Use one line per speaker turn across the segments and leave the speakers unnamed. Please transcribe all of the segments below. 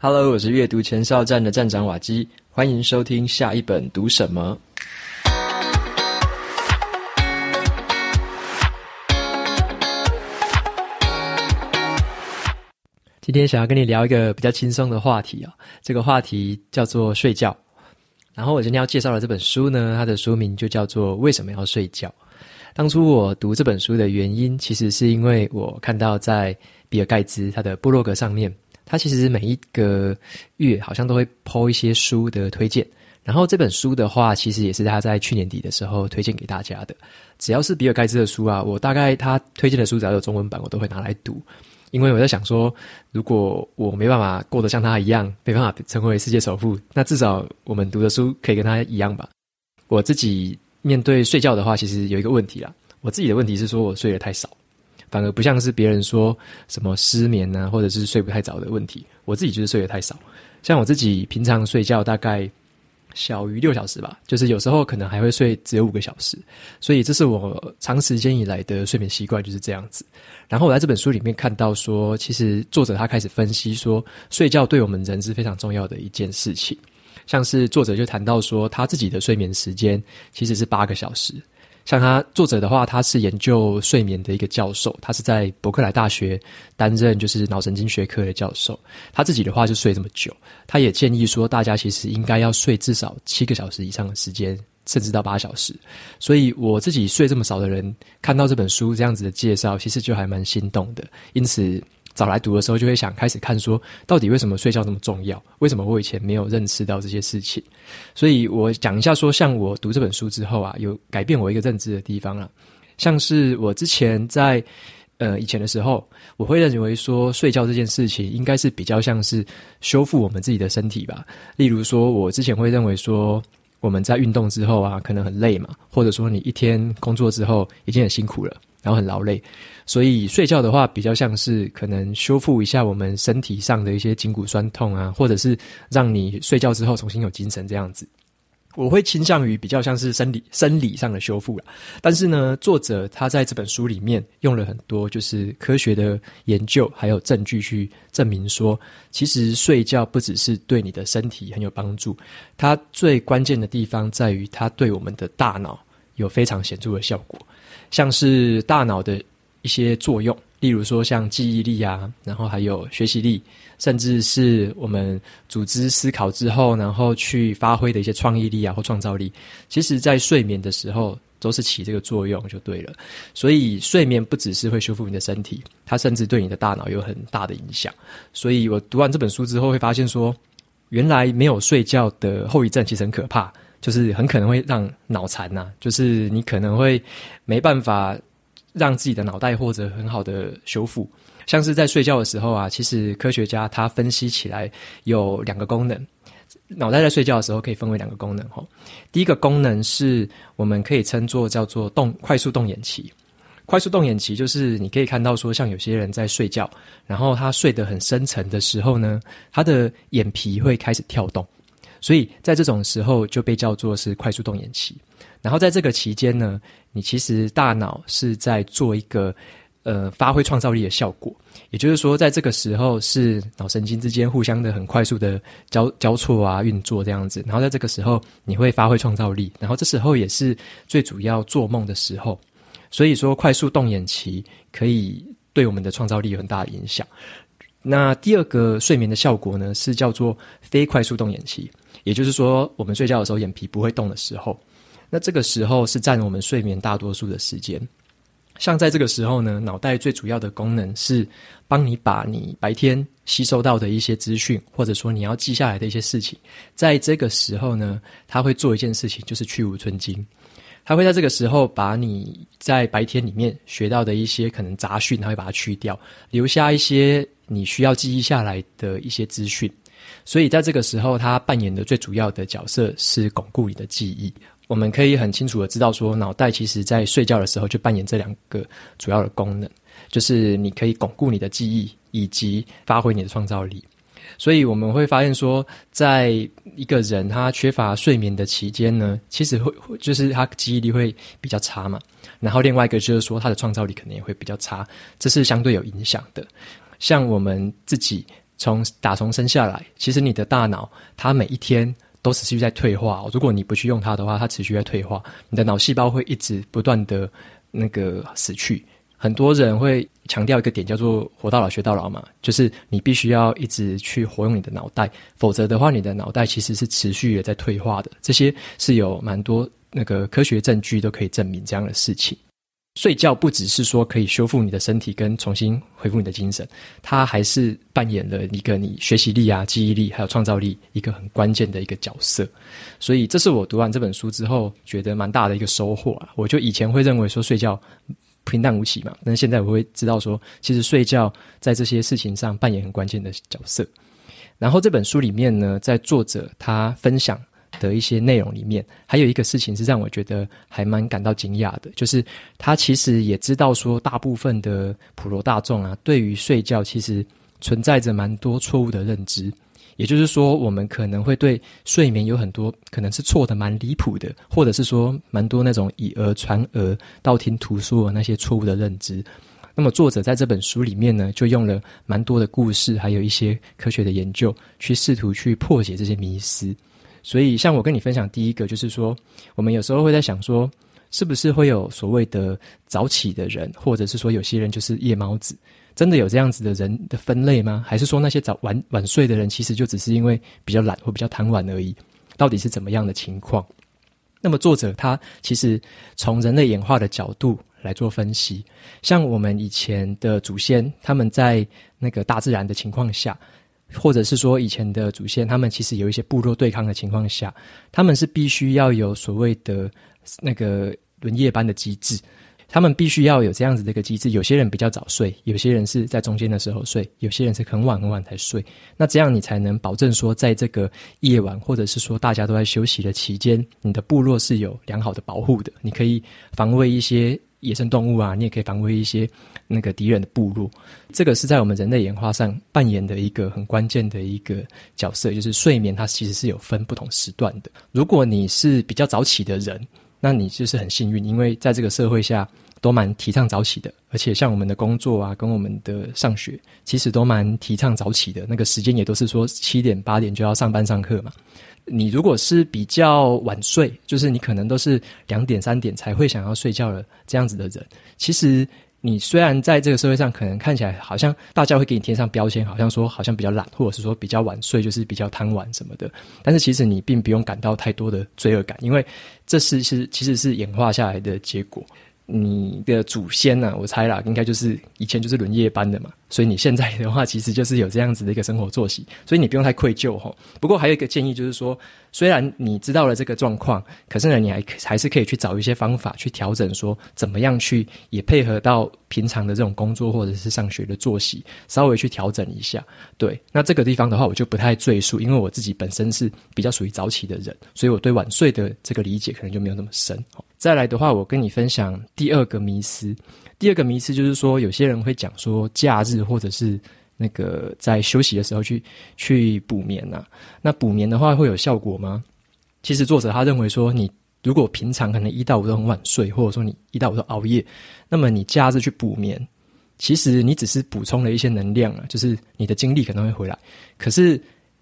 Hello，我是阅读前哨站的站长瓦基，欢迎收听下一本读什么。今天想要跟你聊一个比较轻松的话题啊，这个话题叫做睡觉。然后我今天要介绍的这本书呢，它的书名就叫做《为什么要睡觉》。当初我读这本书的原因，其实是因为我看到在比尔盖茨他的部落格上面。他其实每一个月好像都会抛一些书的推荐，然后这本书的话，其实也是他在去年底的时候推荐给大家的。只要是比尔盖茨的书啊，我大概他推荐的书只要有中文版，我都会拿来读，因为我在想说，如果我没办法过得像他一样，没办法成为世界首富，那至少我们读的书可以跟他一样吧。我自己面对睡觉的话，其实有一个问题啦，我自己的问题是说我睡得太少。反而不像是别人说什么失眠啊，或者是睡不太早的问题。我自己就是睡得太少。像我自己平常睡觉大概小于六小时吧，就是有时候可能还会睡只有五个小时。所以这是我长时间以来的睡眠习惯就是这样子。然后我在这本书里面看到说，其实作者他开始分析说，睡觉对我们人是非常重要的一件事情。像是作者就谈到说，他自己的睡眠时间其实是八个小时。像他作者的话，他是研究睡眠的一个教授，他是在伯克莱大学担任就是脑神经学科的教授。他自己的话就睡这么久，他也建议说大家其实应该要睡至少七个小时以上的时间，甚至到八小时。所以我自己睡这么少的人，看到这本书这样子的介绍，其实就还蛮心动的。因此。找来读的时候，就会想开始看说，到底为什么睡觉这么重要？为什么我以前没有认识到这些事情？所以我讲一下说，像我读这本书之后啊，有改变我一个认知的地方啊。像是我之前在呃以前的时候，我会认为说，睡觉这件事情应该是比较像是修复我们自己的身体吧。例如说，我之前会认为说，我们在运动之后啊，可能很累嘛，或者说你一天工作之后已经很辛苦了。然后很劳累，所以睡觉的话比较像是可能修复一下我们身体上的一些筋骨酸痛啊，或者是让你睡觉之后重新有精神这样子。我会倾向于比较像是生理生理上的修复啦。但是呢，作者他在这本书里面用了很多就是科学的研究还有证据去证明说，其实睡觉不只是对你的身体很有帮助，它最关键的地方在于它对我们的大脑有非常显著的效果。像是大脑的一些作用，例如说像记忆力啊，然后还有学习力，甚至是我们组织思考之后，然后去发挥的一些创意力啊或创造力，其实在睡眠的时候都是起这个作用就对了。所以睡眠不只是会修复你的身体，它甚至对你的大脑有很大的影响。所以我读完这本书之后会发现说，原来没有睡觉的后遗症其实很可怕。就是很可能会让脑残呐，就是你可能会没办法让自己的脑袋获得很好的修复。像是在睡觉的时候啊，其实科学家他分析起来有两个功能，脑袋在睡觉的时候可以分为两个功能哈。第一个功能是我们可以称作叫做动快速动眼期，快速动眼期就是你可以看到说，像有些人在睡觉，然后他睡得很深沉的时候呢，他的眼皮会开始跳动。所以在这种时候就被叫做是快速动眼期，然后在这个期间呢，你其实大脑是在做一个呃发挥创造力的效果，也就是说，在这个时候是脑神经之间互相的很快速的交交错啊运作这样子，然后在这个时候你会发挥创造力，然后这时候也是最主要做梦的时候，所以说快速动眼期可以对我们的创造力有很大的影响。那第二个睡眠的效果呢，是叫做非快速动眼期。也就是说，我们睡觉的时候眼皮不会动的时候，那这个时候是占我们睡眠大多数的时间。像在这个时候呢，脑袋最主要的功能是帮你把你白天吸收到的一些资讯，或者说你要记下来的一些事情，在这个时候呢，它会做一件事情，就是去芜存菁。它会在这个时候把你在白天里面学到的一些可能杂讯，它会把它去掉，留下一些你需要记忆下来的一些资讯。所以在这个时候，他扮演的最主要的角色是巩固你的记忆。我们可以很清楚的知道说，脑袋其实在睡觉的时候就扮演这两个主要的功能，就是你可以巩固你的记忆，以及发挥你的创造力。所以我们会发现说，在一个人他缺乏睡眠的期间呢，其实会就是他记忆力会比较差嘛。然后另外一个就是说，他的创造力可能也会比较差，这是相对有影响的。像我们自己。从打从生下来，其实你的大脑它每一天都持续在退化。如果你不去用它的话，它持续在退化，你的脑细胞会一直不断的那个死去。很多人会强调一个点，叫做“活到老，学到老”嘛，就是你必须要一直去活用你的脑袋，否则的话，你的脑袋其实是持续的在退化的。这些是有蛮多那个科学证据都可以证明这样的事情。睡觉不只是说可以修复你的身体跟重新恢复你的精神，它还是扮演了一个你学习力啊、记忆力还有创造力一个很关键的一个角色。所以，这是我读完这本书之后觉得蛮大的一个收获啊。我就以前会认为说睡觉。平淡无奇嘛，但现在我会知道说，其实睡觉在这些事情上扮演很关键的角色。然后这本书里面呢，在作者他分享的一些内容里面，还有一个事情是让我觉得还蛮感到惊讶的，就是他其实也知道说，大部分的普罗大众啊，对于睡觉其实存在着蛮多错误的认知。也就是说，我们可能会对睡眠有很多可能是错的，蛮离谱的，或者是说蛮多那种以讹传讹、道听途说的那些错误的认知。那么，作者在这本书里面呢，就用了蛮多的故事，还有一些科学的研究，去试图去破解这些迷思。所以，像我跟你分享第一个，就是说，我们有时候会在想说，是不是会有所谓的早起的人，或者是说有些人就是夜猫子。真的有这样子的人的分类吗？还是说那些早晚晚睡的人，其实就只是因为比较懒或比较贪玩而已？到底是怎么样的情况？那么作者他其实从人类演化的角度来做分析，像我们以前的祖先，他们在那个大自然的情况下，或者是说以前的祖先，他们其实有一些部落对抗的情况下，他们是必须要有所谓的那个轮夜班的机制。他们必须要有这样子的一个机制，有些人比较早睡，有些人是在中间的时候睡，有些人是很晚很晚才睡。那这样你才能保证说，在这个夜晚或者是说大家都在休息的期间，你的部落是有良好的保护的。你可以防卫一些野生动物啊，你也可以防卫一些那个敌人的部落。这个是在我们人类演化上扮演的一个很关键的一个角色，就是睡眠它其实是有分不同时段的。如果你是比较早起的人，那你就是很幸运，因为在这个社会下都蛮提倡早起的，而且像我们的工作啊，跟我们的上学，其实都蛮提倡早起的。那个时间也都是说七点八点就要上班上课嘛。你如果是比较晚睡，就是你可能都是两点三点才会想要睡觉了这样子的人，其实。你虽然在这个社会上可能看起来好像大家会给你贴上标签，好像说好像比较懒，或者是说比较晚睡就是比较贪玩什么的，但是其实你并不用感到太多的罪恶感，因为这是是其实是演化下来的结果。你的祖先呢、我猜啦，应该就是以前就是轮夜班的嘛，所以你现在的话，其实就是有这样子的一个生活作息，所以你不用太愧疚吼。不过还有一个建议就是说，虽然你知道了这个状况，可是呢，你还还是可以去找一些方法去调整，说怎么样去也配合到平常的这种工作或者是上学的作息，稍微去调整一下。对，那这个地方的话，我就不太赘述，因为我自己本身是比较属于早起的人，所以我对晚睡的这个理解可能就没有那么深。再来的话，我跟你分享第二个迷思。第二个迷思就是说，有些人会讲说，假日或者是那个在休息的时候去去补眠呐、啊。那补眠的话会有效果吗？其实作者他认为说，你如果平常可能一到五都很晚睡，或者说你一到五都熬夜，那么你假日去补眠，其实你只是补充了一些能量啊，就是你的精力可能会回来。可是。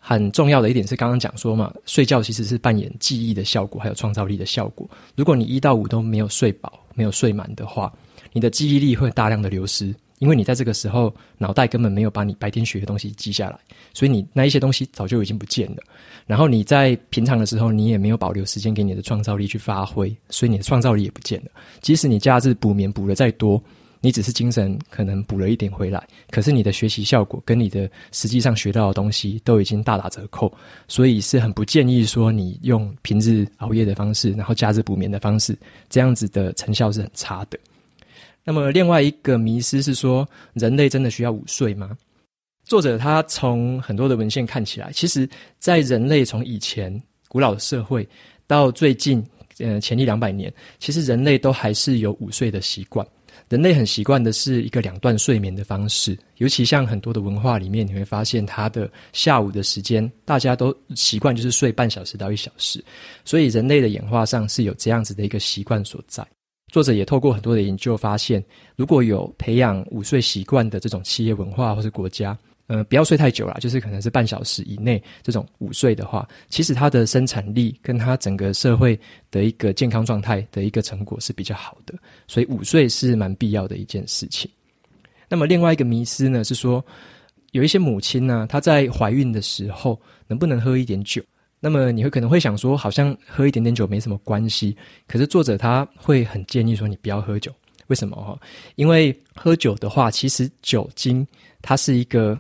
很重要的一点是，刚刚讲说嘛，睡觉其实是扮演记忆的效果，还有创造力的效果。如果你一到五都没有睡饱、没有睡满的话，你的记忆力会大量的流失，因为你在这个时候脑袋根本没有把你白天学的东西记下来，所以你那一些东西早就已经不见了。然后你在平常的时候，你也没有保留时间给你的创造力去发挥，所以你的创造力也不见了。即使你假日补眠补得再多。你只是精神可能补了一点回来，可是你的学习效果跟你的实际上学到的东西都已经大打折扣，所以是很不建议说你用平日熬夜的方式，然后假日补眠的方式，这样子的成效是很差的。那么另外一个迷思是说，人类真的需要午睡吗？作者他从很多的文献看起来，其实在人类从以前古老的社会到最近，呃，前一两百年，其实人类都还是有午睡的习惯。人类很习惯的是一个两段睡眠的方式，尤其像很多的文化里面，你会发现它的下午的时间，大家都习惯就是睡半小时到一小时，所以人类的演化上是有这样子的一个习惯所在。作者也透过很多的研究发现，如果有培养午睡习惯的这种企业文化或是国家，呃，不要睡太久啦，就是可能是半小时以内这种午睡的话，其实它的生产力跟它整个社会的一个健康状态的一个成果是比较好的，所以午睡是蛮必要的一件事情。那么另外一个迷思呢，是说有一些母亲呢，她在怀孕的时候能不能喝一点酒？那么你会可能会想说，好像喝一点点酒没什么关系，可是作者他会很建议说，你不要喝酒，为什么哈？因为喝酒的话，其实酒精它是一个。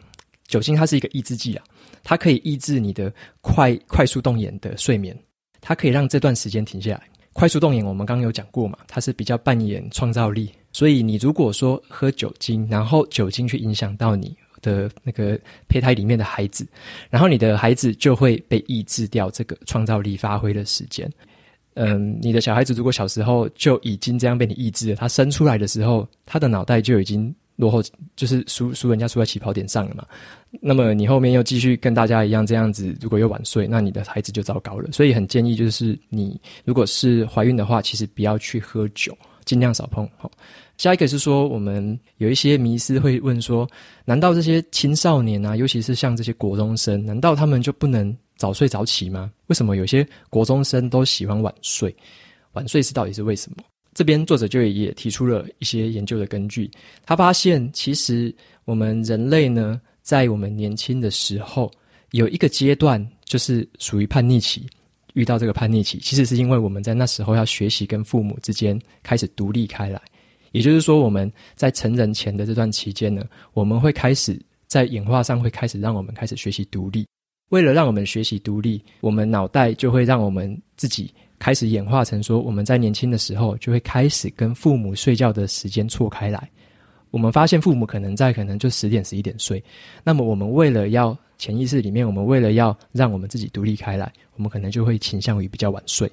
酒精它是一个抑制剂啊，它可以抑制你的快快速动眼的睡眠，它可以让这段时间停下来。快速动眼我们刚刚有讲过嘛，它是比较扮演创造力，所以你如果说喝酒精，然后酒精去影响到你的那个胚胎里面的孩子，然后你的孩子就会被抑制掉这个创造力发挥的时间。嗯，你的小孩子如果小时候就已经这样被你抑制了，他生出来的时候，他的脑袋就已经。落后就是输输人家输在起跑点上了嘛，那么你后面又继续跟大家一样这样子，如果又晚睡，那你的孩子就糟糕了。所以很建议就是你如果是怀孕的话，其实不要去喝酒，尽量少碰。好，下一个是说我们有一些迷思会问说，难道这些青少年啊，尤其是像这些国中生，难道他们就不能早睡早起吗？为什么有些国中生都喜欢晚睡？晚睡是到底是为什么？这边作者就也提出了一些研究的根据，他发现其实我们人类呢，在我们年轻的时候有一个阶段，就是属于叛逆期。遇到这个叛逆期，其实是因为我们在那时候要学习跟父母之间开始独立开来。也就是说，我们在成人前的这段期间呢，我们会开始在演化上会开始让我们开始学习独立。为了让我们学习独立，我们脑袋就会让我们自己。开始演化成说，我们在年轻的时候就会开始跟父母睡觉的时间错开来。我们发现父母可能在可能就十点十一点睡，那么我们为了要潜意识里面，我们为了要让我们自己独立开来，我们可能就会倾向于比较晚睡。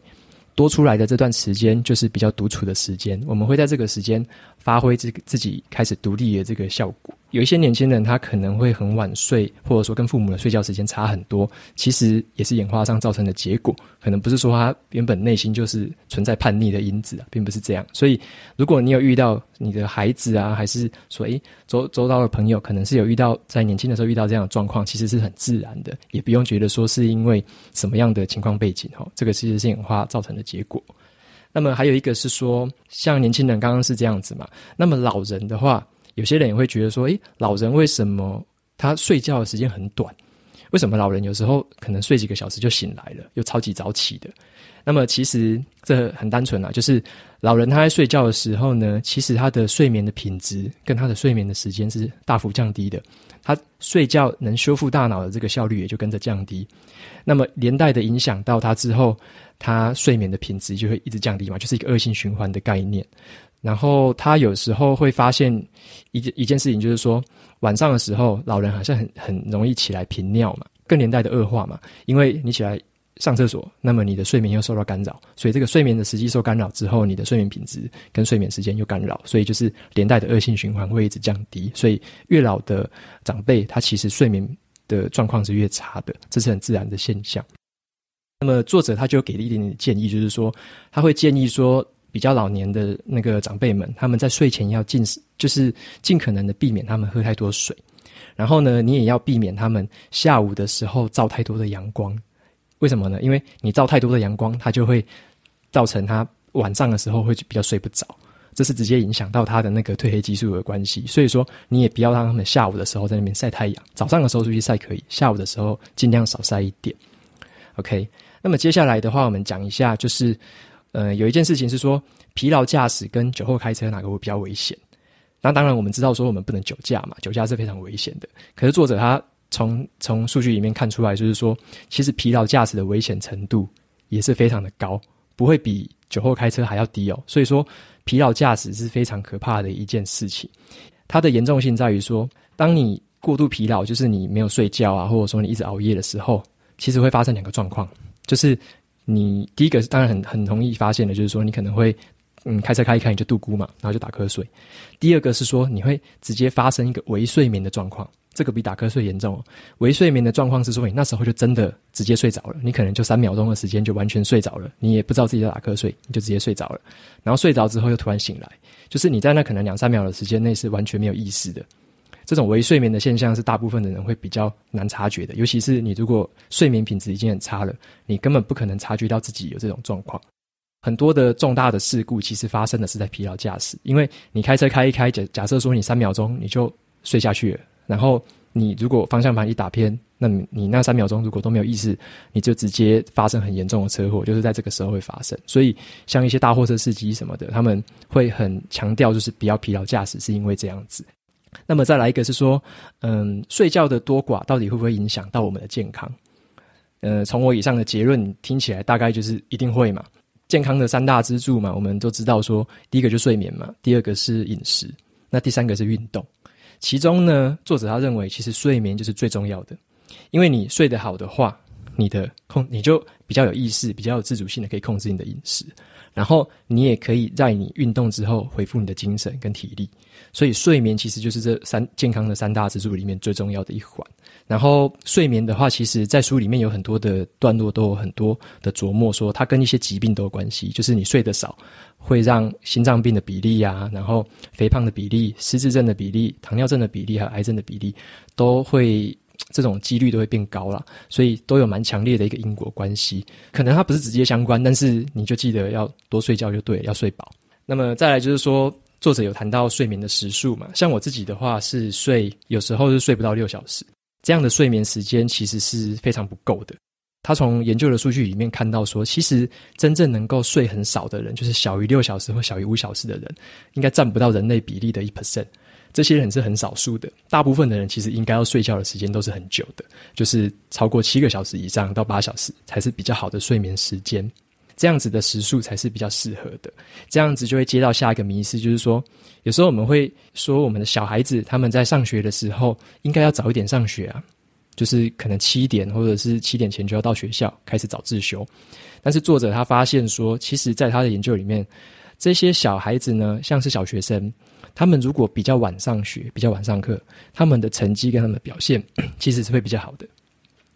多出来的这段时间就是比较独处的时间，我们会在这个时间发挥自自己开始独立的这个效果。有一些年轻人他可能会很晚睡，或者说跟父母的睡觉时间差很多，其实也是演化上造成的结果。可能不是说他原本内心就是存在叛逆的因子，并不是这样。所以，如果你有遇到你的孩子啊，还是说诶周周遭的朋友，可能是有遇到在年轻的时候遇到这样的状况，其实是很自然的，也不用觉得说是因为什么样的情况背景哈。这个其实是演化造成的结果。那么还有一个是说，像年轻人刚刚是这样子嘛，那么老人的话。有些人也会觉得说，诶，老人为什么他睡觉的时间很短？为什么老人有时候可能睡几个小时就醒来了，又超级早起的？那么其实这很单纯啊，就是老人他在睡觉的时候呢，其实他的睡眠的品质跟他的睡眠的时间是大幅降低的，他睡觉能修复大脑的这个效率也就跟着降低，那么连带的影响到他之后，他睡眠的品质就会一直降低嘛，就是一个恶性循环的概念。然后他有时候会发现一件一件事情，就是说晚上的时候，老人好像很很容易起来频尿嘛，更连带的恶化嘛。因为你起来上厕所，那么你的睡眠又受到干扰，所以这个睡眠的时机受干扰之后，你的睡眠品质跟睡眠时间又干扰，所以就是连带的恶性循环会一直降低。所以越老的长辈，他其实睡眠的状况是越差的，这是很自然的现象。那么作者他就给了一点点建议，就是说他会建议说。比较老年的那个长辈们，他们在睡前要尽，就是尽可能的避免他们喝太多水，然后呢，你也要避免他们下午的时候照太多的阳光。为什么呢？因为你照太多的阳光，它就会造成他晚上的时候会比较睡不着，这是直接影响到他的那个褪黑激素的关系。所以说，你也不要让他们下午的时候在那边晒太阳，早上的时候出去晒可以，下午的时候尽量少晒一点。OK，那么接下来的话，我们讲一下就是。呃，有一件事情是说，疲劳驾驶跟酒后开车哪个会比较危险？那当然，我们知道说我们不能酒驾嘛，酒驾是非常危险的。可是作者他从从数据里面看出来，就是说，其实疲劳驾驶的危险程度也是非常的高，不会比酒后开车还要低哦。所以说，疲劳驾驶是非常可怕的一件事情。它的严重性在于说，当你过度疲劳，就是你没有睡觉啊，或者说你一直熬夜的时候，其实会发生两个状况，就是。你第一个是当然很很容易发现的，就是说你可能会嗯开车开一开你就度孤嘛，然后就打瞌睡。第二个是说你会直接发生一个微睡眠的状况，这个比打瞌睡严重哦。微睡眠的状况是说你那时候就真的直接睡着了，你可能就三秒钟的时间就完全睡着了，你也不知道自己在打瞌睡，你就直接睡着了。然后睡着之后又突然醒来，就是你在那可能两三秒的时间内是完全没有意识的。这种微睡眠的现象是大部分的人会比较难察觉的，尤其是你如果睡眠品质已经很差了，你根本不可能察觉到自己有这种状况。很多的重大的事故其实发生的是在疲劳驾驶，因为你开车开一开，假假设说你三秒钟你就睡下去了，然后你如果方向盘一打偏，那你你那三秒钟如果都没有意识，你就直接发生很严重的车祸，就是在这个时候会发生。所以像一些大货车司机什么的，他们会很强调就是不要疲劳驾驶，是因为这样子。那么再来一个是说，嗯，睡觉的多寡到底会不会影响到我们的健康？呃，从我以上的结论听起来，大概就是一定会嘛。健康的三大支柱嘛，我们都知道说，第一个就睡眠嘛，第二个是饮食，那第三个是运动。其中呢，作者他认为，其实睡眠就是最重要的，因为你睡得好的话，你的控你就比较有意识，比较有自主性的可以控制你的饮食。然后你也可以在你运动之后恢复你的精神跟体力，所以睡眠其实就是这三健康的三大支柱里面最重要的一环。然后睡眠的话，其实在书里面有很多的段落都有很多的琢磨，说它跟一些疾病都有关系，就是你睡得少会让心脏病的比例啊，然后肥胖的比例、失智症的比例、糖尿症的比例和癌症的比例都会。这种几率都会变高了，所以都有蛮强烈的一个因果关系。可能它不是直接相关，但是你就记得要多睡觉就对，要睡饱。那么再来就是说，作者有谈到睡眠的时数嘛，像我自己的话是睡，有时候是睡不到六小时，这样的睡眠时间其实是非常不够的。他从研究的数据里面看到说，其实真正能够睡很少的人，就是小于六小时或小于五小时的人，应该占不到人类比例的一 percent。这些人是很少数的，大部分的人其实应该要睡觉的时间都是很久的，就是超过七个小时以上到八小时才是比较好的睡眠时间，这样子的时数才是比较适合的。这样子就会接到下一个迷思，就是说，有时候我们会说我们的小孩子他们在上学的时候应该要早一点上学啊，就是可能七点或者是七点前就要到学校开始早自修，但是作者他发现说，其实在他的研究里面，这些小孩子呢，像是小学生。他们如果比较晚上学，比较晚上课，他们的成绩跟他们的表现 其实是会比较好的。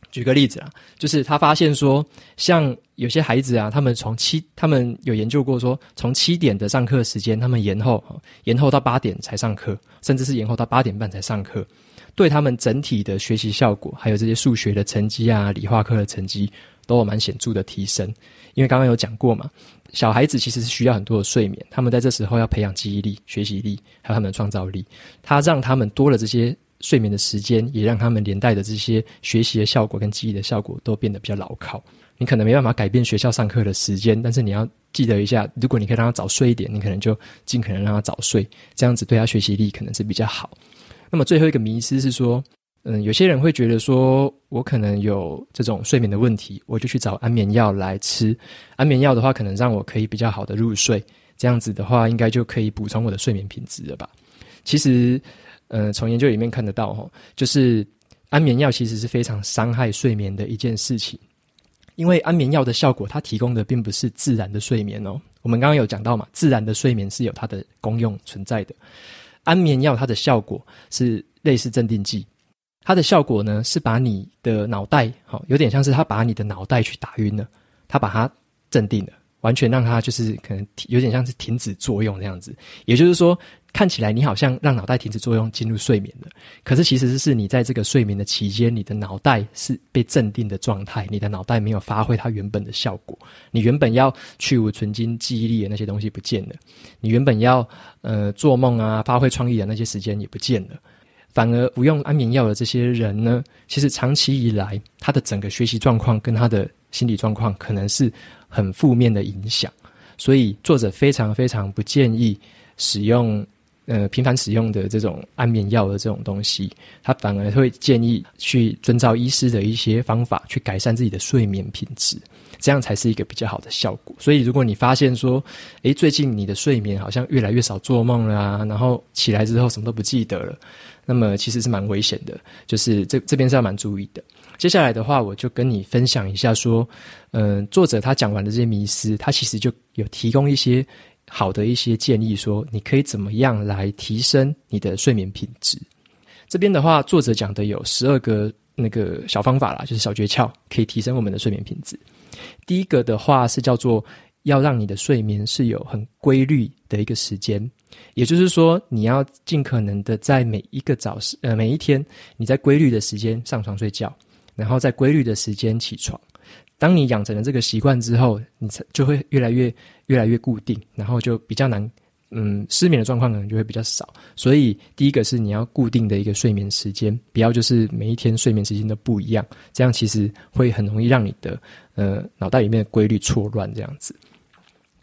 举个例子啊，就是他发现说，像有些孩子啊，他们从七，他们有研究过说，从七点的上课时间，他们延后，延后到八点才上课，甚至是延后到八点半才上课，对他们整体的学习效果，还有这些数学的成绩啊、理化课的成绩，都有蛮显著的提升。因为刚刚有讲过嘛。小孩子其实是需要很多的睡眠，他们在这时候要培养记忆力、学习力，还有他们的创造力。他让他们多了这些睡眠的时间，也让他们连带的这些学习的效果跟记忆的效果都变得比较牢靠。你可能没办法改变学校上课的时间，但是你要记得一下，如果你可以让他早睡一点，你可能就尽可能让他早睡，这样子对他学习力可能是比较好。那么最后一个迷思是说。嗯，有些人会觉得说，我可能有这种睡眠的问题，我就去找安眠药来吃。安眠药的话，可能让我可以比较好的入睡，这样子的话，应该就可以补充我的睡眠品质了吧？其实，呃，从研究里面看得到，哈，就是安眠药其实是非常伤害睡眠的一件事情，因为安眠药的效果，它提供的并不是自然的睡眠哦。我们刚刚有讲到嘛，自然的睡眠是有它的功用存在的，安眠药它的效果是类似镇定剂。它的效果呢，是把你的脑袋，好，有点像是他把你的脑袋去打晕了，他把它镇定了，完全让它就是可能有点像是停止作用这样子。也就是说，看起来你好像让脑袋停止作用，进入睡眠了，可是其实是你在这个睡眠的期间，你的脑袋是被镇定的状态，你的脑袋没有发挥它原本的效果，你原本要去芜存菁、记忆力的那些东西不见了，你原本要呃做梦啊、发挥创意的那些时间也不见了。反而不用安眠药的这些人呢，其实长期以来，他的整个学习状况跟他的心理状况可能是很负面的影响。所以作者非常非常不建议使用，呃，频繁使用的这种安眠药的这种东西。他反而会建议去遵照医师的一些方法，去改善自己的睡眠品质，这样才是一个比较好的效果。所以如果你发现说，诶，最近你的睡眠好像越来越少做梦了啊，然后起来之后什么都不记得了。那么其实是蛮危险的，就是这这边是要蛮注意的。接下来的话，我就跟你分享一下说，嗯、作者他讲完的这些迷思，他其实就有提供一些好的一些建议，说你可以怎么样来提升你的睡眠品质。这边的话，作者讲的有十二个那个小方法啦，就是小诀窍，可以提升我们的睡眠品质。第一个的话是叫做要让你的睡眠是有很规律的一个时间。也就是说，你要尽可能的在每一个早，呃，每一天，你在规律的时间上床睡觉，然后在规律的时间起床。当你养成了这个习惯之后，你才就会越来越越来越固定，然后就比较难，嗯，失眠的状况可能就会比较少。所以，第一个是你要固定的一个睡眠时间，不要就是每一天睡眠时间都不一样，这样其实会很容易让你的呃脑袋里面的规律错乱这样子。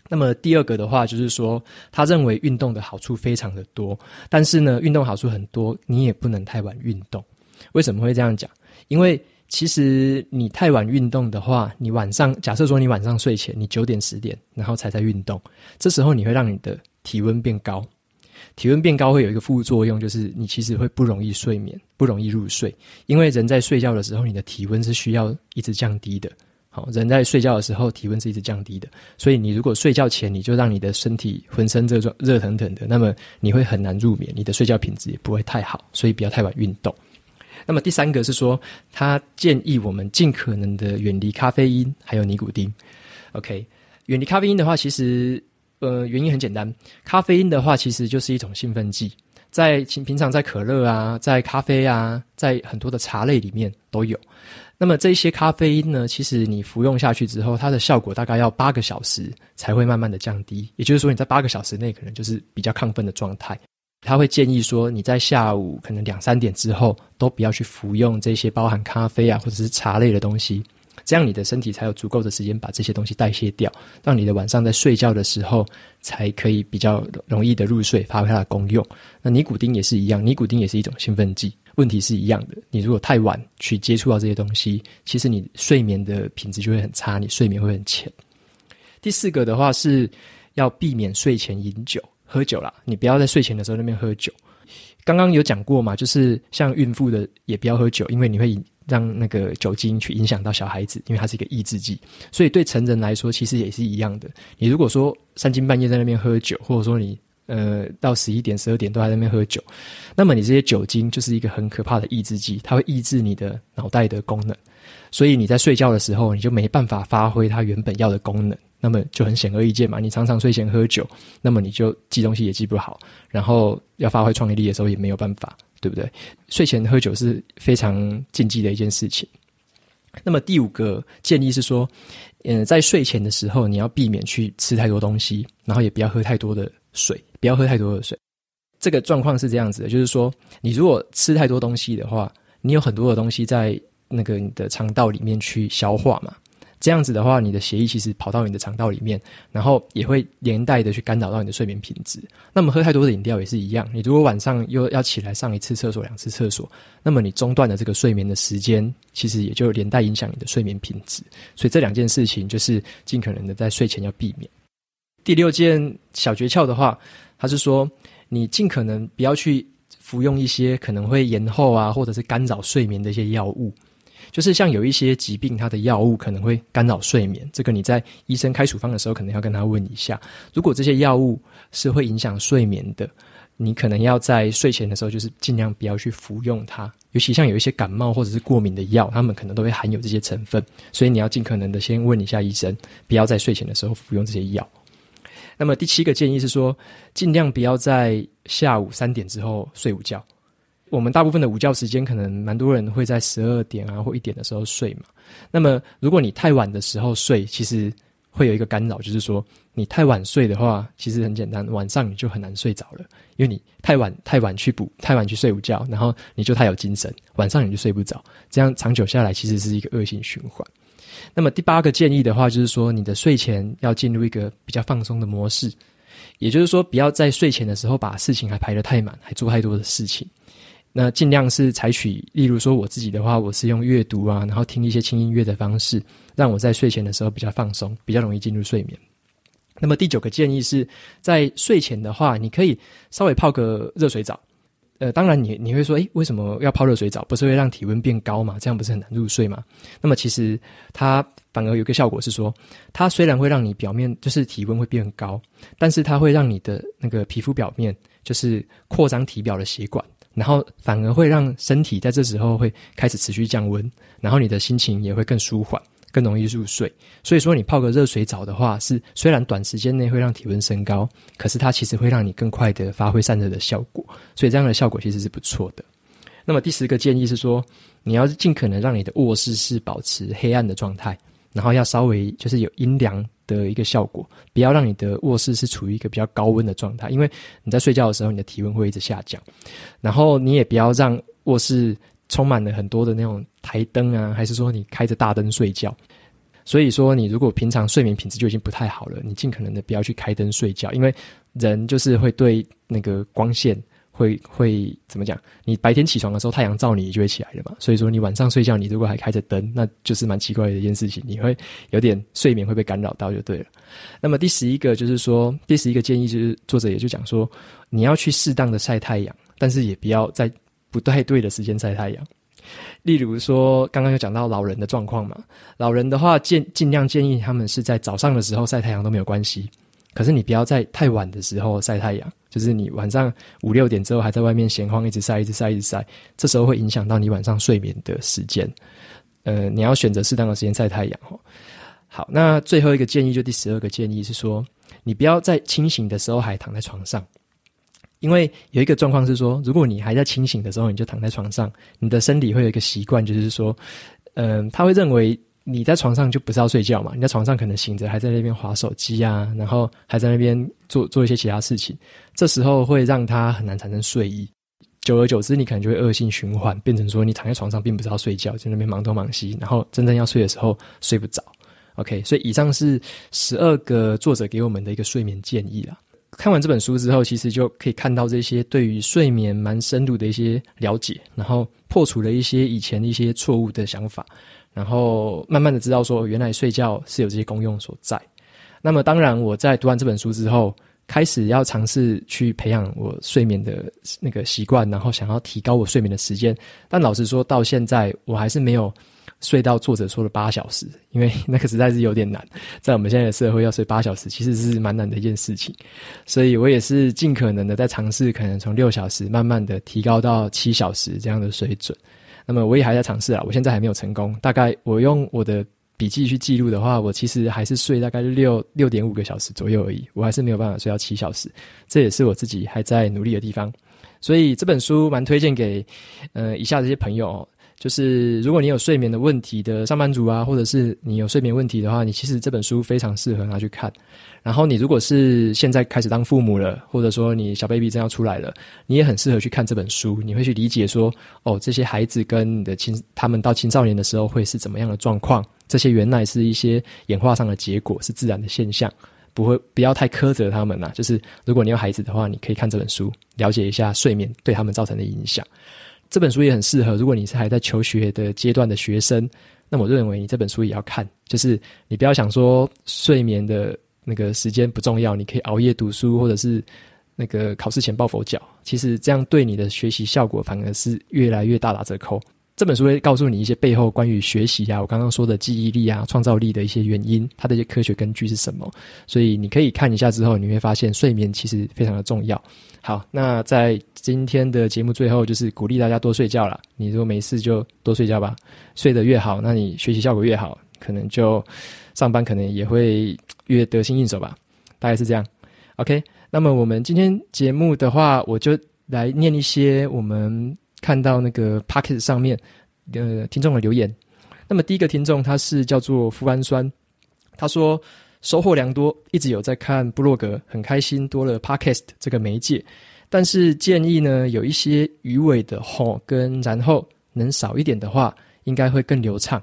那么第二个的话，就是说他认为运动的好处非常的多，但是呢，运动好处很多，你也不能太晚运动。为什么会这样讲？因为其实你太晚运动的话，你晚上假设说你晚上睡前你九点十点，然后才在运动，这时候你会让你的体温变高，体温变高会有一个副作用，就是你其实会不容易睡眠，不容易入睡，因为人在睡觉的时候，你的体温是需要一直降低的。好，人在睡觉的时候体温是一直降低的，所以你如果睡觉前你就让你的身体浑身热热腾腾的，那么你会很难入眠，你的睡觉品质也不会太好，所以不要太晚运动。那么第三个是说，他建议我们尽可能的远离咖啡因还有尼古丁。OK，远离咖啡因的话，其实呃原因很简单，咖啡因的话其实就是一种兴奋剂，在平常在可乐啊，在咖啡啊，在很多的茶类里面都有。那么这些咖啡因呢，其实你服用下去之后，它的效果大概要八个小时才会慢慢的降低。也就是说，你在八个小时内可能就是比较亢奋的状态。他会建议说，你在下午可能两三点之后都不要去服用这些包含咖啡啊或者是茶类的东西，这样你的身体才有足够的时间把这些东西代谢掉，让你的晚上在睡觉的时候才可以比较容易的入睡，发挥它的功用。那尼古丁也是一样，尼古丁也是一种兴奋剂，问题是一样的。你如果太晚去接触到这些东西，其实你睡眠的品质就会很差，你睡眠会很浅。第四个的话是要避免睡前饮酒。喝酒啦，你不要在睡前的时候那边喝酒。刚刚有讲过嘛，就是像孕妇的也不要喝酒，因为你会让那个酒精去影响到小孩子，因为它是一个抑制剂。所以对成人来说，其实也是一样的。你如果说三更半夜在那边喝酒，或者说你呃到十一点、十二点都在那边喝酒，那么你这些酒精就是一个很可怕的抑制剂，它会抑制你的脑袋的功能，所以你在睡觉的时候，你就没办法发挥它原本要的功能。那么就很显而易见嘛，你常常睡前喝酒，那么你就记东西也记不好，然后要发挥创意力的时候也没有办法，对不对？睡前喝酒是非常禁忌的一件事情。那么第五个建议是说，嗯，在睡前的时候你要避免去吃太多东西，然后也不要喝太多的水，不要喝太多的水。这个状况是这样子的，就是说你如果吃太多东西的话，你有很多的东西在那个你的肠道里面去消化嘛。这样子的话，你的血液其实跑到你的肠道里面，然后也会连带的去干扰到你的睡眠品质。那么喝太多的饮料也是一样，你如果晚上又要起来上一次厕所、两次厕所，那么你中断了这个睡眠的时间，其实也就连带影响你的睡眠品质。所以这两件事情就是尽可能的在睡前要避免。第六件小诀窍的话，他是说你尽可能不要去服用一些可能会延后啊，或者是干扰睡眠的一些药物。就是像有一些疾病，它的药物可能会干扰睡眠，这个你在医生开处方的时候，可能要跟他问一下。如果这些药物是会影响睡眠的，你可能要在睡前的时候，就是尽量不要去服用它。尤其像有一些感冒或者是过敏的药，他们可能都会含有这些成分，所以你要尽可能的先问一下医生，不要在睡前的时候服用这些药。那么第七个建议是说，尽量不要在下午三点之后睡午觉。我们大部分的午觉时间，可能蛮多人会在十二点啊或一点的时候睡嘛。那么，如果你太晚的时候睡，其实会有一个干扰，就是说你太晚睡的话，其实很简单，晚上你就很难睡着了，因为你太晚太晚去补，太晚去睡午觉，然后你就太有精神，晚上你就睡不着，这样长久下来其实是一个恶性循环。那么第八个建议的话，就是说你的睡前要进入一个比较放松的模式，也就是说不要在睡前的时候把事情还排得太满，还做太多的事情。那尽量是采取，例如说我自己的话，我是用阅读啊，然后听一些轻音乐的方式，让我在睡前的时候比较放松，比较容易进入睡眠。那么第九个建议是在睡前的话，你可以稍微泡个热水澡。呃，当然你你会说，诶，为什么要泡热水澡？不是会让体温变高吗？这样不是很难入睡吗？那么其实它反而有个效果是说，它虽然会让你表面就是体温会变高，但是它会让你的那个皮肤表面就是扩张体表的血管。然后反而会让身体在这时候会开始持续降温，然后你的心情也会更舒缓，更容易入睡。所以说，你泡个热水澡的话，是虽然短时间内会让体温升高，可是它其实会让你更快的发挥散热的效果。所以这样的效果其实是不错的。那么第十个建议是说，你要尽可能让你的卧室是保持黑暗的状态，然后要稍微就是有阴凉的一个效果，不要让你的卧室是处于一个比较高温的状态，因为你在睡觉的时候，你的体温会一直下降。然后你也不要让卧室充满了很多的那种台灯啊，还是说你开着大灯睡觉。所以说，你如果平常睡眠品质就已经不太好了，你尽可能的不要去开灯睡觉，因为人就是会对那个光线会会怎么讲？你白天起床的时候，太阳照你，你就会起来了嘛。所以说，你晚上睡觉，你如果还开着灯，那就是蛮奇怪的一件事情，你会有点睡眠会被干扰到，就对了。那么第十一个就是说，第十一个建议就是作者也就讲说，你要去适当的晒太阳，但是也不要在不太对的时间晒太阳。例如说，刚刚有讲到老人的状况嘛，老人的话，建尽量建议他们是在早上的时候晒太阳都没有关系，可是你不要在太晚的时候晒太阳，就是你晚上五六点之后还在外面闲晃，一直晒，一直晒，一直晒，这时候会影响到你晚上睡眠的时间。呃，你要选择适当的时间晒太阳哦。好，那最后一个建议就第十二个建议是说，你不要在清醒的时候还躺在床上。因为有一个状况是说，如果你还在清醒的时候，你就躺在床上，你的身体会有一个习惯，就是说，嗯、呃，他会认为你在床上就不是要睡觉嘛，你在床上可能醒着，还在那边划手机啊，然后还在那边做做一些其他事情，这时候会让他很难产生睡意，久而久之，你可能就会恶性循环，变成说你躺在床上并不是要睡觉，在那边忙东忙西，然后真正要睡的时候睡不着。OK，所以以上是十二个作者给我们的一个睡眠建议啦。看完这本书之后，其实就可以看到这些对于睡眠蛮深度的一些了解，然后破除了一些以前的一些错误的想法，然后慢慢的知道说，原来睡觉是有这些功用所在。那么当然，我在读完这本书之后，开始要尝试去培养我睡眠的那个习惯，然后想要提高我睡眠的时间。但老实说，到现在我还是没有。睡到作者说的八小时，因为那个实在是有点难，在我们现在的社会要睡八小时，其实是蛮难的一件事情。所以我也是尽可能的在尝试，可能从六小时慢慢的提高到七小时这样的水准。那么我也还在尝试啊，我现在还没有成功。大概我用我的笔记去记录的话，我其实还是睡大概六六点五个小时左右而已，我还是没有办法睡到七小时。这也是我自己还在努力的地方。所以这本书蛮推荐给呃以下这些朋友哦。就是如果你有睡眠的问题的上班族啊，或者是你有睡眠问题的话，你其实这本书非常适合拿去看。然后你如果是现在开始当父母了，或者说你小 baby 正要出来了，你也很适合去看这本书。你会去理解说，哦，这些孩子跟你的青他们到青少年的时候会是怎么样的状况？这些原来是一些演化上的结果，是自然的现象，不会不要太苛责他们呐。就是如果你有孩子的话，你可以看这本书，了解一下睡眠对他们造成的影响。这本书也很适合，如果你是还在求学的阶段的学生，那我认为你这本书也要看。就是你不要想说睡眠的那个时间不重要，你可以熬夜读书，或者是那个考试前抱佛脚。其实这样对你的学习效果反而是越来越大打折扣。这本书会告诉你一些背后关于学习啊，我刚刚说的记忆力啊、创造力的一些原因，它的一些科学根据是什么。所以你可以看一下之后，你会发现睡眠其实非常的重要。好，那在今天的节目最后，就是鼓励大家多睡觉啦。你如果没事就多睡觉吧，睡得越好，那你学习效果越好，可能就上班可能也会越得心应手吧。大概是这样。OK，那么我们今天节目的话，我就来念一些我们看到那个 Podcast 上面的听众的留言。那么第一个听众他是叫做富安酸，他说。收获良多，一直有在看部落格，很开心多了 Podcast 这个媒介。但是建议呢，有一些鱼尾的吼跟然后能少一点的话，应该会更流畅。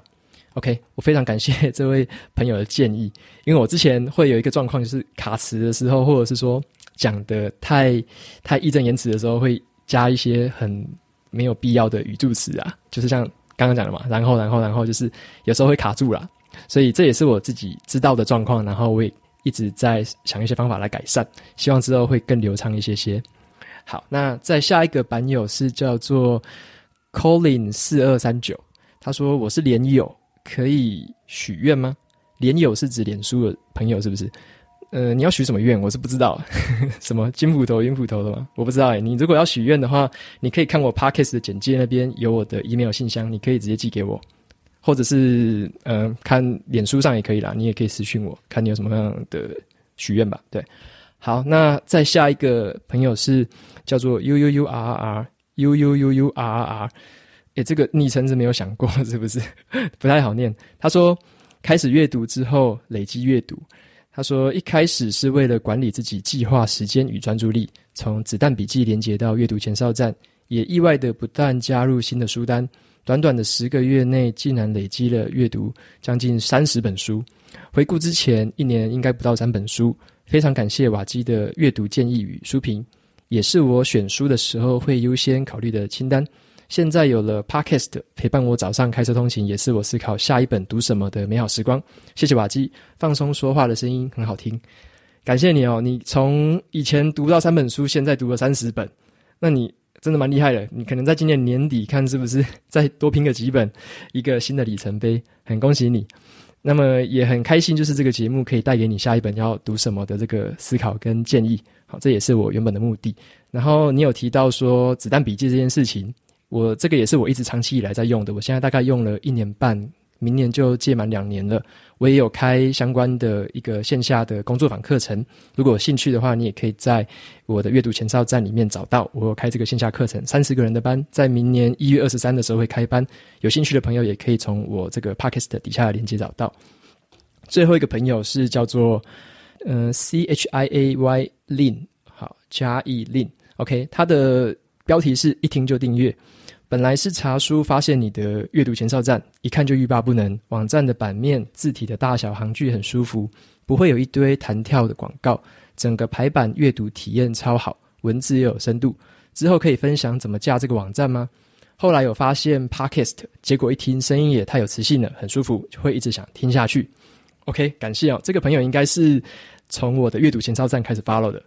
OK，我非常感谢这位朋友的建议，因为我之前会有一个状况，就是卡词的时候，或者是说讲的太太义正言辞的时候，会加一些很没有必要的语助词啊，就是像刚刚讲的嘛，然后然后然后就是有时候会卡住啦。所以这也是我自己知道的状况，然后我也一直在想一些方法来改善，希望之后会更流畅一些些。好，那再下一个版友是叫做 Colin 四二三九，他说我是连友，可以许愿吗？连友是指脸书的朋友是不是？呃，你要许什么愿？我是不知道，什么金斧头、银斧头的吗？我不知道哎。你如果要许愿的话，你可以看我 Podcast 的简介那边有我的 email 信箱，你可以直接寄给我。
或者是呃看脸书上也可以啦，你也可以私讯我，看你有什么样的许愿吧。对，好，那再下一个朋友是叫做 U U U R R U U U U R R R，诶，这个昵称是没有想过是不是？不太好念。他说开始阅读之后累积阅读。他说：“一开始是为了管理自己计划时间与专注力，从子弹笔记连接到阅读前哨站，也意外的不断加入新的书单。短短的十个月内，竟然累积了阅读将近三十本书。回顾之前一年，应该不到三本书。非常感谢瓦基的阅读建议与书评，也是我选书的时候会优先考虑的清单。”现在有了 Podcast 陪伴我早上开车通勤，也是我思考下一本读什么的美好时光。谢谢瓦基，放松说话的声音很好听，感谢你哦。你从以前读到三本书，现在读了三十本，那你真的蛮厉害的。你可能在今年年底看是不是 再多拼个几本，一个新的里程碑。很恭喜你，那么也很开心，就是这个节目可以带给你下一本要读什么的这个思考跟建议。好，这也是我原本的目的。然后你有提到说子弹笔记这件事情。我这个也是我一直长期以来在用的，我现在大概用了一年半，明年就届满两年了。我也有开相关的一个线下的工作坊课程，如果有兴趣的话，你也可以在我的阅读前哨站里面找到。我有开这个线下课程，三十个人的班，在明年一月二十三的时候会开班。有兴趣的朋友也可以从我这个 Podcast 底下的链接找到。最后一个朋友是叫做嗯、C H I A Y Lin，好加 E Lin，OK，他的标题是一听就订阅。本来是查书，发现你的阅读前哨站，一看就欲罢不能。网站的版面、字体的大小、行距很舒服，不会有一堆弹跳的广告。整个排版阅读体验超好，文字也有深度。之后可以分享怎么架这个网站吗？后来有发现 Podcast，结果一听声音也太有磁性了，很舒服，就会一直想听下去。OK，感谢哦，这个朋友应该是从我的阅读前哨站开始 follow 的。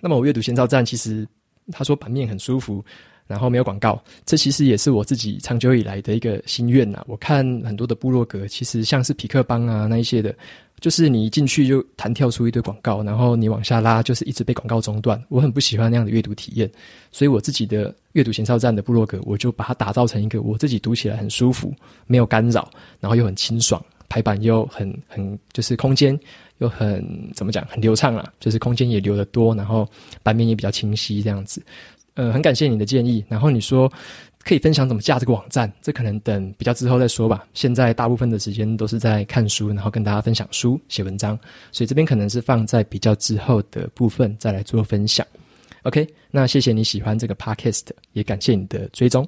那么我阅读前哨站其实他说版面很舒服。然后没有广告，这其实也是我自己长久以来的一个心愿呐。我看很多的部落格，其实像是匹克邦啊那一些的，就是你一进去就弹跳出一堆广告，然后你往下拉就是一直被广告中断。我很不喜欢那样的阅读体验，所以我自己的阅读前哨站的部落格，我就把它打造成一个我自己读起来很舒服、没有干扰，然后又很清爽，排版又很很就是空间又很怎么讲很流畅啊，就是空间也留得多，然后版面也比较清晰这样子。呃，很感谢你的建议。然后你说可以分享怎么架这个网站，这可能等比较之后再说吧。现在大部分的时间都是在看书，然后跟大家分享书、写文章，所以这边可能是放在比较之后的部分再来做分享。OK，那谢谢你喜欢这个 Podcast，也感谢你的追踪。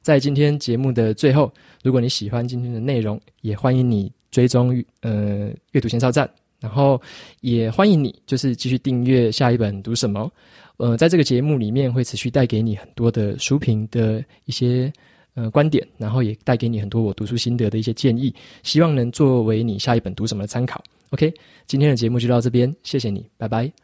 在今天节目的最后，如果你喜欢今天的内容，也欢迎你追踪呃阅读前哨站，然后也欢迎你就是继续订阅下一本读什么。呃，在这个节目里面会持续带给你很多的书评的一些呃观点，然后也带给你很多我读书心得的一些建议，希望能作为你下一本读什么的参考。OK，今天的节目就到这边，谢谢你，拜拜。